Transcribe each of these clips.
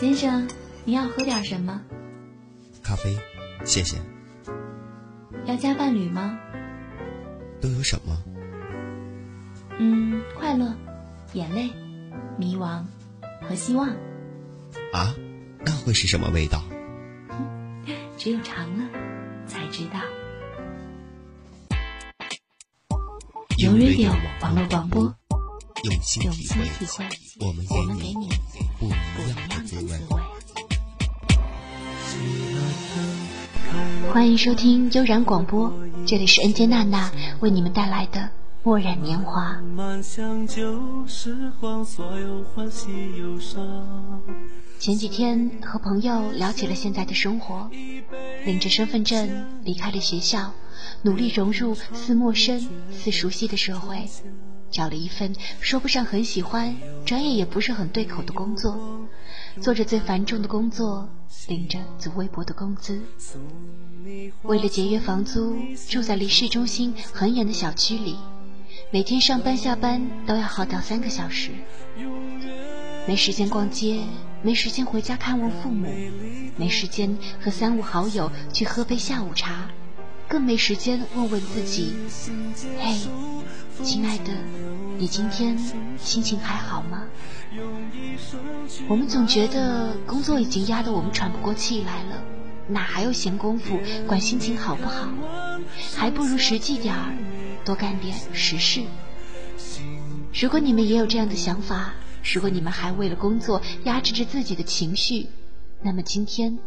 先生，你要喝点什么？咖啡，谢谢。要加伴侣吗？都有什么？嗯，快乐、眼泪、迷茫和希望。啊，那会是什么味道？只有尝了才知道。有 radio 网络广播，用心体会我们给你不不一样的的滋味。欢迎收听悠然广播，这里是恩杰娜娜为你们带来的《墨染年华》。前几天和朋友聊起了现在的生活，领着身份证离开了学校，努力融入似陌生似熟悉的社会，找了一份说不上很喜欢，专业也不是很对口的工作，做着最繁重的工作，领着最微薄的工资。为了节约房租，住在离市中心很远的小区里，每天上班下班都要耗掉三个小时。没时间逛街，没时间回家看望父母，没时间和三五好友去喝杯下午茶，更没时间问问自己：嘿，亲爱的，你今天心情还好吗？我们总觉得工作已经压得我们喘不过气来了，哪还有闲工夫管心情好不好？还不如实际点儿，多干点实事。如果你们也有这样的想法，如果你们还为了工作压制着自己的情绪，那么今天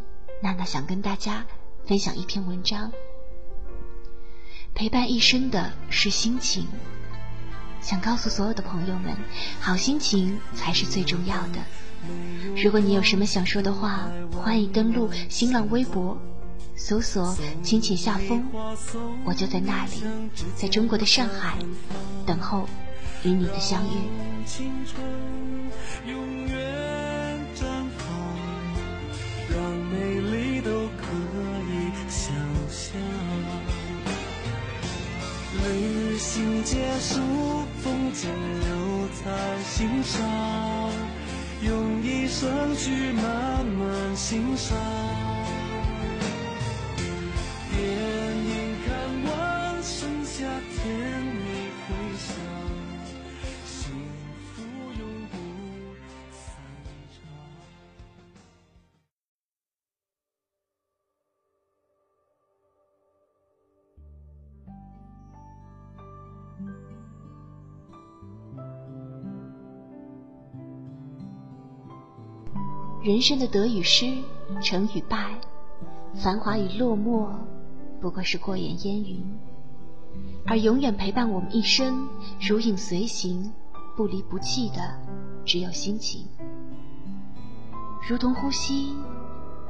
娜娜想跟大家分享一篇文章。陪伴一生的是心情，想告诉所有的朋友们，好心情才是最重要的。如果你有什么想说的话，欢迎登录新浪微博，搜索“亲情下风”，我就在那里，在中国的上海，等候与你的相遇。情结束，风景留在心上，用一生去慢慢欣赏。人生的得与失，成与败，繁华与落寞，不过是过眼烟云。而永远陪伴我们一生，如影随形，不离不弃的，只有心情。如同呼吸，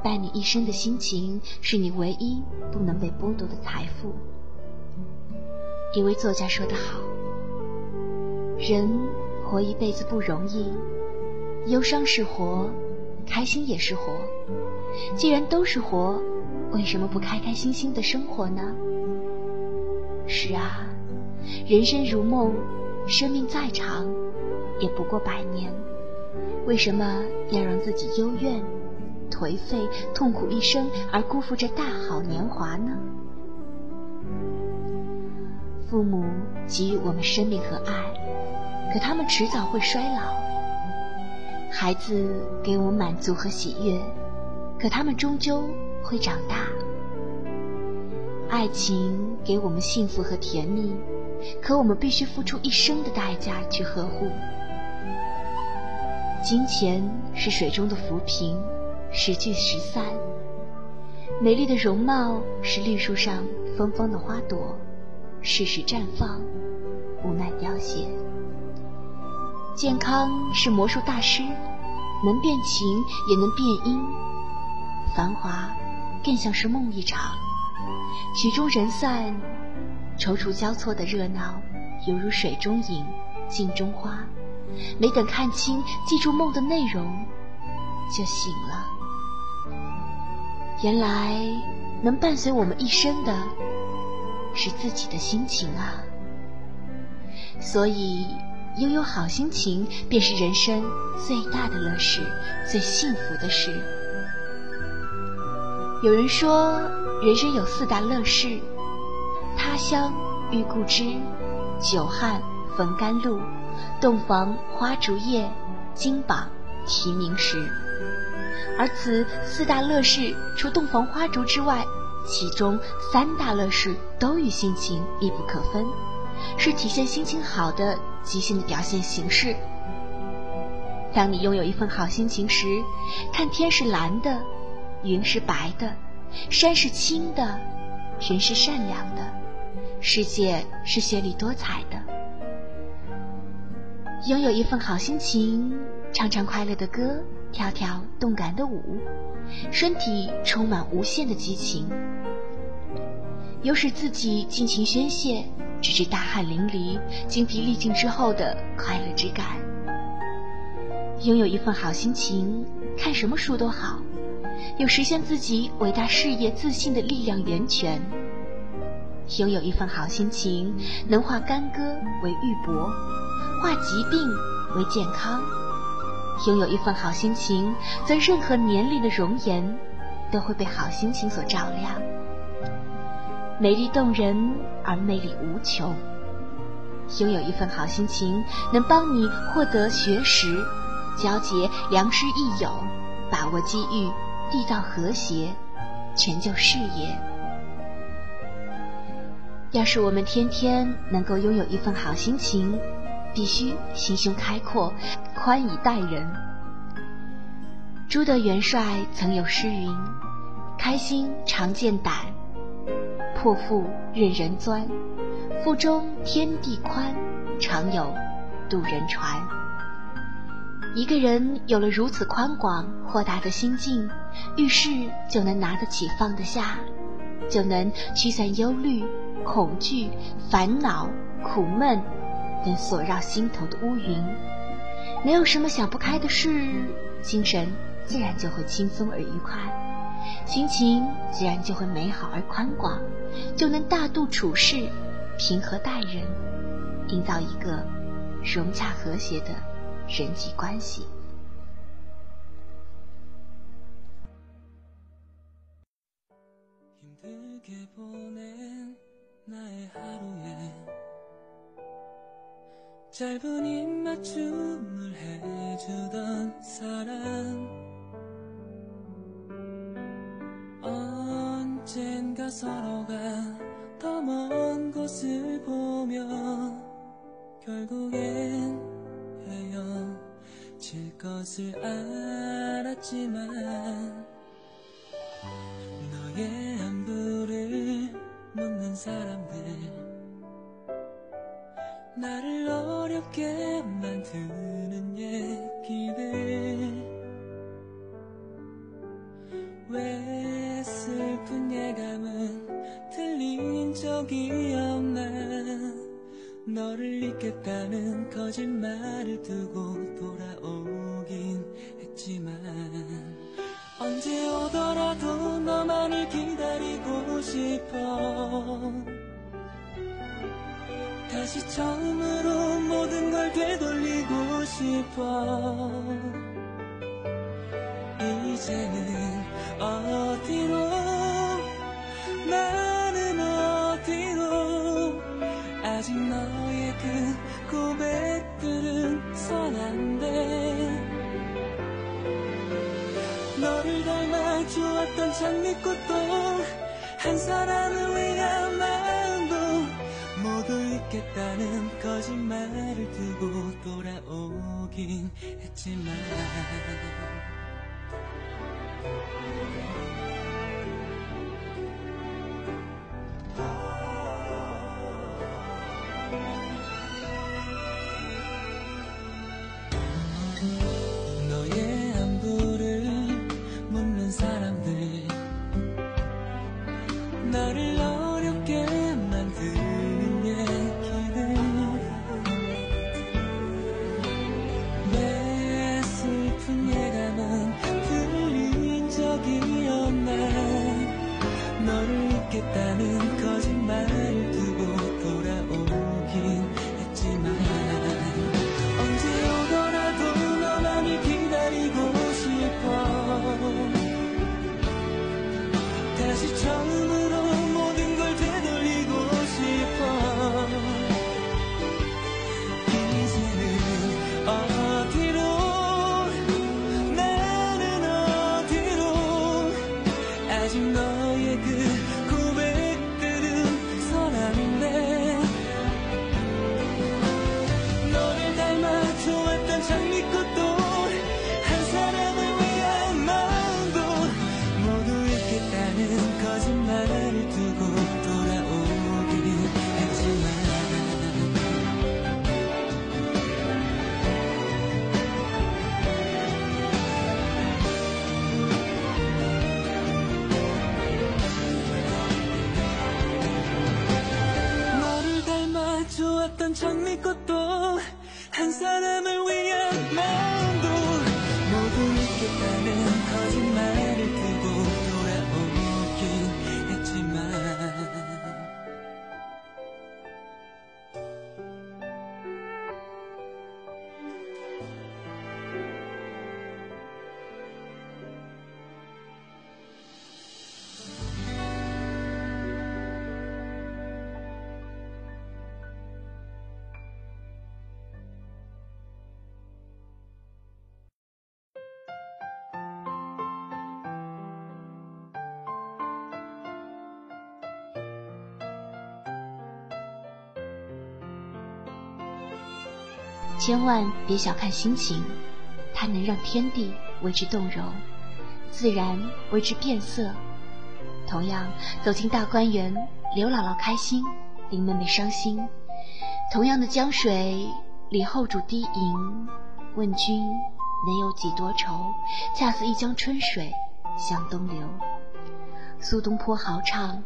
伴你一生的心情，是你唯一不能被剥夺的财富。一位作家说得好：“人活一辈子不容易，忧伤是活，开心也是活。既然都是活，为什么不开开心心的生活呢？”是啊，人生如梦，生命再长，也不过百年。为什么要让自己幽怨、颓废、痛苦一生，而辜负这大好年华呢？父母给予我们生命和爱，可他们迟早会衰老；孩子给我们满足和喜悦，可他们终究会长大。爱情给我们幸福和甜蜜，可我们必须付出一生的代价去呵护。金钱是水中的浮萍，时聚时散；美丽的容貌是绿树上芬芳的花朵，适时绽放，无奈凋谢。健康是魔术大师，能变晴也能变阴。繁华更像是梦一场。曲终人散，踌躇交错的热闹，犹如水中影，镜中花。没等看清，记住梦的内容，就醒了。原来，能伴随我们一生的，是自己的心情啊。所以，拥有好心情便是人生最大的乐事，最幸福的事。有人说，人生有四大乐事：他乡遇故知，久旱逢甘露，洞房花烛夜，金榜题名时。而此四大乐事，除洞房花烛之外，其中三大乐事都与心情密不可分，是体现心情好的即兴的表现形式。当你拥有一份好心情时，看天是蓝的。云是白的，山是青的，人是善良的，世界是绚丽多彩的。拥有一份好心情，唱唱快乐的歌，跳跳动感的舞，身体充满无限的激情，有使自己尽情宣泄，直至大汗淋漓、精疲力尽之后的快乐之感。拥有一份好心情，看什么书都好。有实现自己伟大事业自信的力量源泉，拥有一份好心情，能化干戈为玉帛，化疾病为健康。拥有一份好心情，则任何年龄的容颜都会被好心情所照亮，美丽动人而魅力无穷。拥有一份好心情，能帮你获得学识，交结良师益友，把握机遇。缔造和谐，成就事业。要是我们天天能够拥有一份好心情，必须心胸开阔，宽以待人。朱德元帅曾有诗云：“开心常见胆，破腹任人钻。腹中天地宽，常有渡人船。”一个人有了如此宽广豁达的心境，遇事就能拿得起放得下，就能驱散忧虑、恐惧、烦恼、苦闷等所绕心头的乌云。没有什么想不开的事，精神自然就会轻松而愉快，心情自然就会美好而宽广，就能大度处事、平和待人，营造一个融洽和谐的。人际关系。 헤어질 것을 알았지만 너의 안부를 묻는 사람들 나를 어렵게 만드는 얘기들 적이 없나. 너를 잊겠다는 거짓말을 두고 돌아오긴 했지만 언제 오더라도 너만을 기다리고 싶어. 다시 처음으로 모든 걸 되돌리고 싶어. 이제는 그 고백들은 선한데 너를 닮아 주었던 장미꽃도 한 사람을 위한 마음도 모두 있겠다는 거짓말을 두고 돌아오긴 했지만. سلام 千万别小看心情，它能让天地为之动容，自然为之变色。同样，走进大观园，刘姥姥开心，林妹妹伤心。同样的江水，李后主低吟，问君能有几多愁？恰似一江春水向东流。苏东坡豪唱：“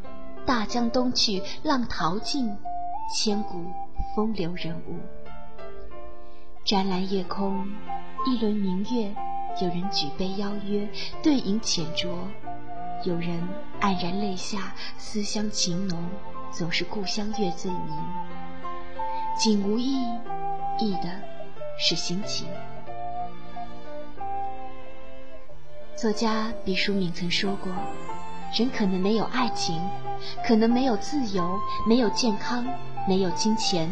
大江东去，浪淘尽，千古风流人物。”湛蓝夜空，一轮明月，有人举杯邀约，对影浅酌；有人黯然泪下，思乡情浓，总是故乡月最明。景无意，意的是心情。作家毕淑敏曾说过：“人可能没有爱情，可能没有自由，没有健康，没有金钱，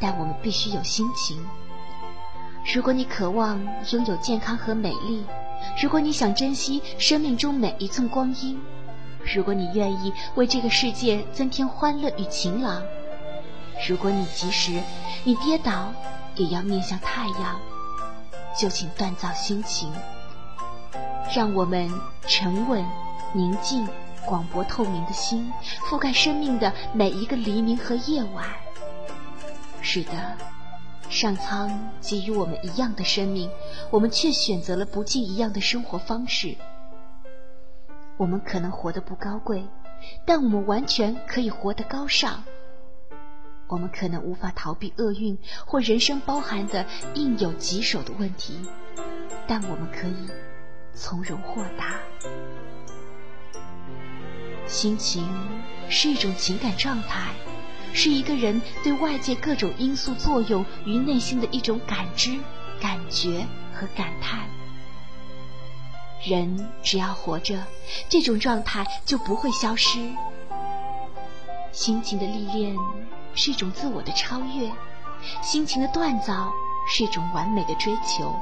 但我们必须有心情。”如果你渴望拥有健康和美丽，如果你想珍惜生命中每一寸光阴，如果你愿意为这个世界增添欢乐与晴朗，如果你即使你跌倒也要面向太阳，就请锻造心情，让我们沉稳、宁静、广博、透明的心覆盖生命的每一个黎明和夜晚。是的。上苍给予我们一样的生命，我们却选择了不尽一样的生活方式。我们可能活得不高贵，但我们完全可以活得高尚。我们可能无法逃避厄运或人生包含的应有棘手的问题，但我们可以从容豁达。心情是一种情感状态。是一个人对外界各种因素作用于内心的一种感知、感觉和感叹。人只要活着，这种状态就不会消失。心情的历练是一种自我的超越，心情的锻造是一种完美的追求。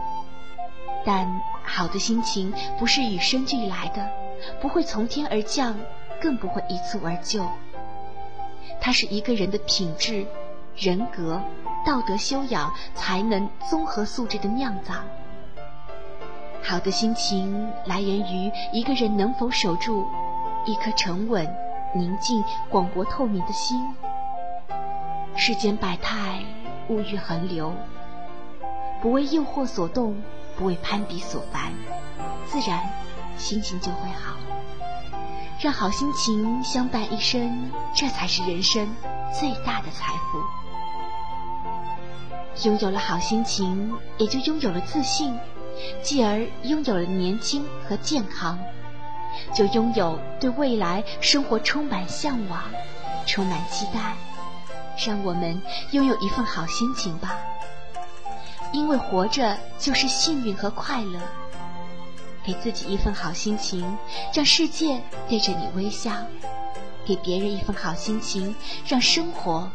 但好的心情不是与生俱来的，不会从天而降，更不会一蹴而就。它是一个人的品质、人格、道德修养、才能综合素质的酿造。好的心情来源于一个人能否守住一颗沉稳、宁静、广博、透明的心。世间百态，物欲横流，不为诱惑所动，不为攀比所烦，自然心情就会好。让好心情相伴一生，这才是人生最大的财富。拥有了好心情，也就拥有了自信，继而拥有了年轻和健康，就拥有对未来生活充满向往、充满期待。让我们拥有一份好心情吧，因为活着就是幸运和快乐。给自己一份好心情，让世界对着你微笑；给别人一份好心情，让生活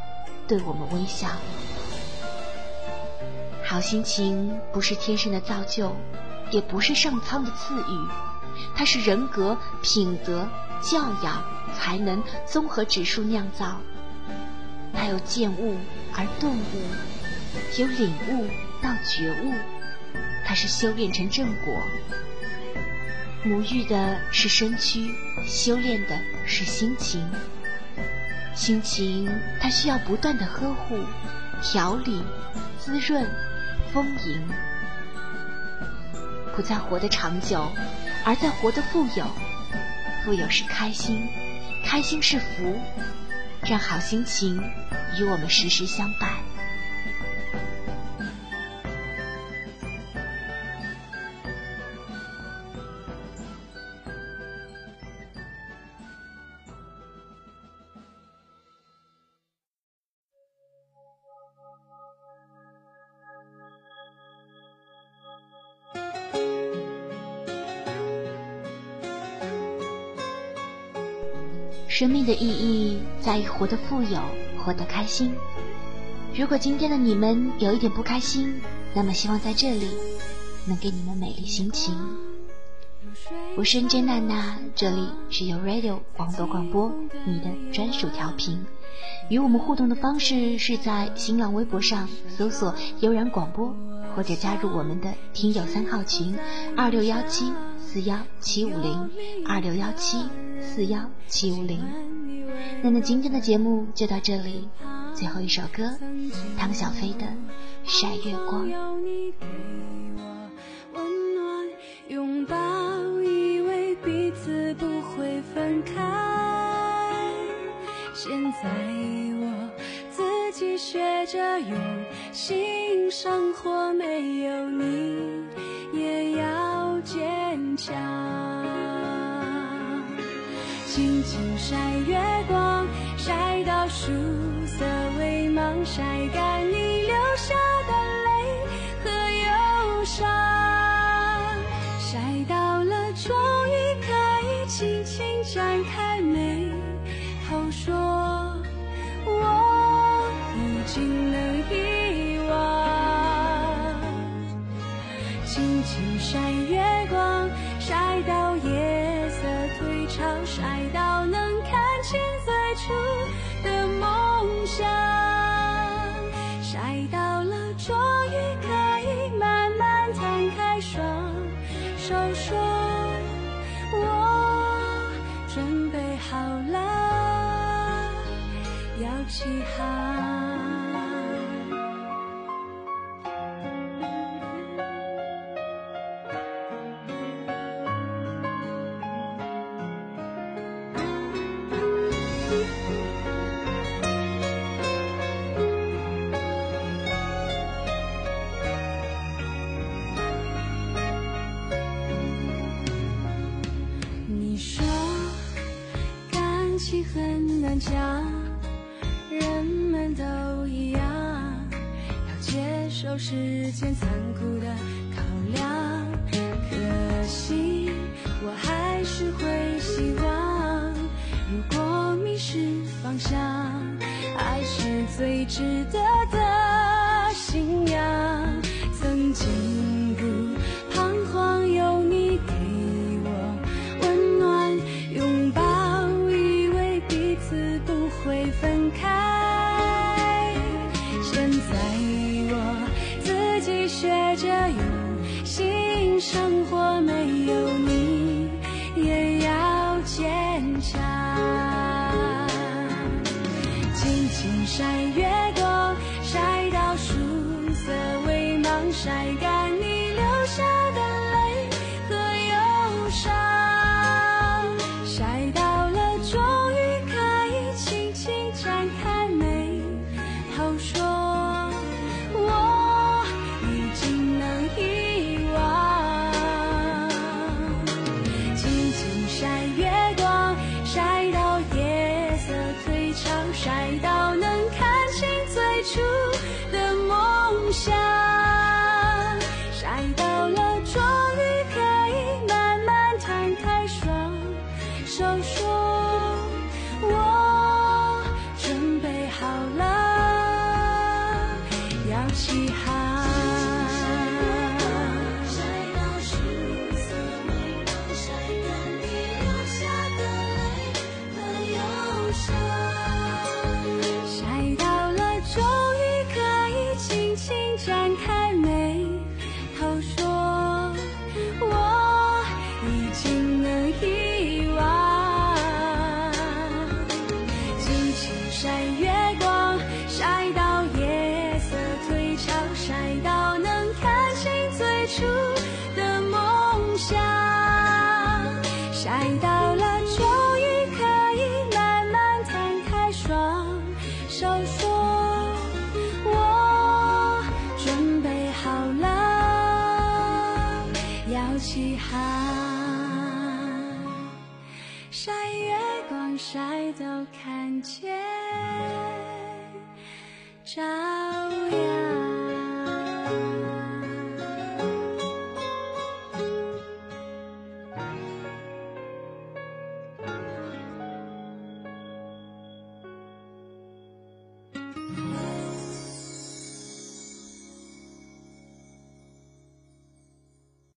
对我们微笑。好心情不是天生的造就，也不是上苍的赐予，它是人格、品德、教养、才能综合指数酿造。它由见物而顿悟，由领悟到觉悟，它是修炼成正果。沐浴的是身躯，修炼的是心情。心情它需要不断的呵护、调理、滋润、丰盈，不再活得长久，而在活得富有。富有是开心，开心是福，让好心情与我们时时相伴。生命的意义在于活得富有，活得开心。如果今天的你们有一点不开心，那么希望在这里能给你们美丽心情。我是 N J 娜娜，这里是由 Radio 网络广播你的专属调频。与我们互动的方式是在新浪微博上搜索“悠然广播”，或者加入我们的听友三号群二六幺七四幺七五零二六幺七四幺七五零。那么今天的节目就到这里。最后一首歌，汤小飞的《晒月光》。拥抱，以为彼此不会分开。现在我自己学着用心生活，没有你也要坚强。晒月光，晒到树。色微茫，晒干你流下的泪和忧伤，晒到了，终于可以轻轻展开眉头说，起航。值得起航。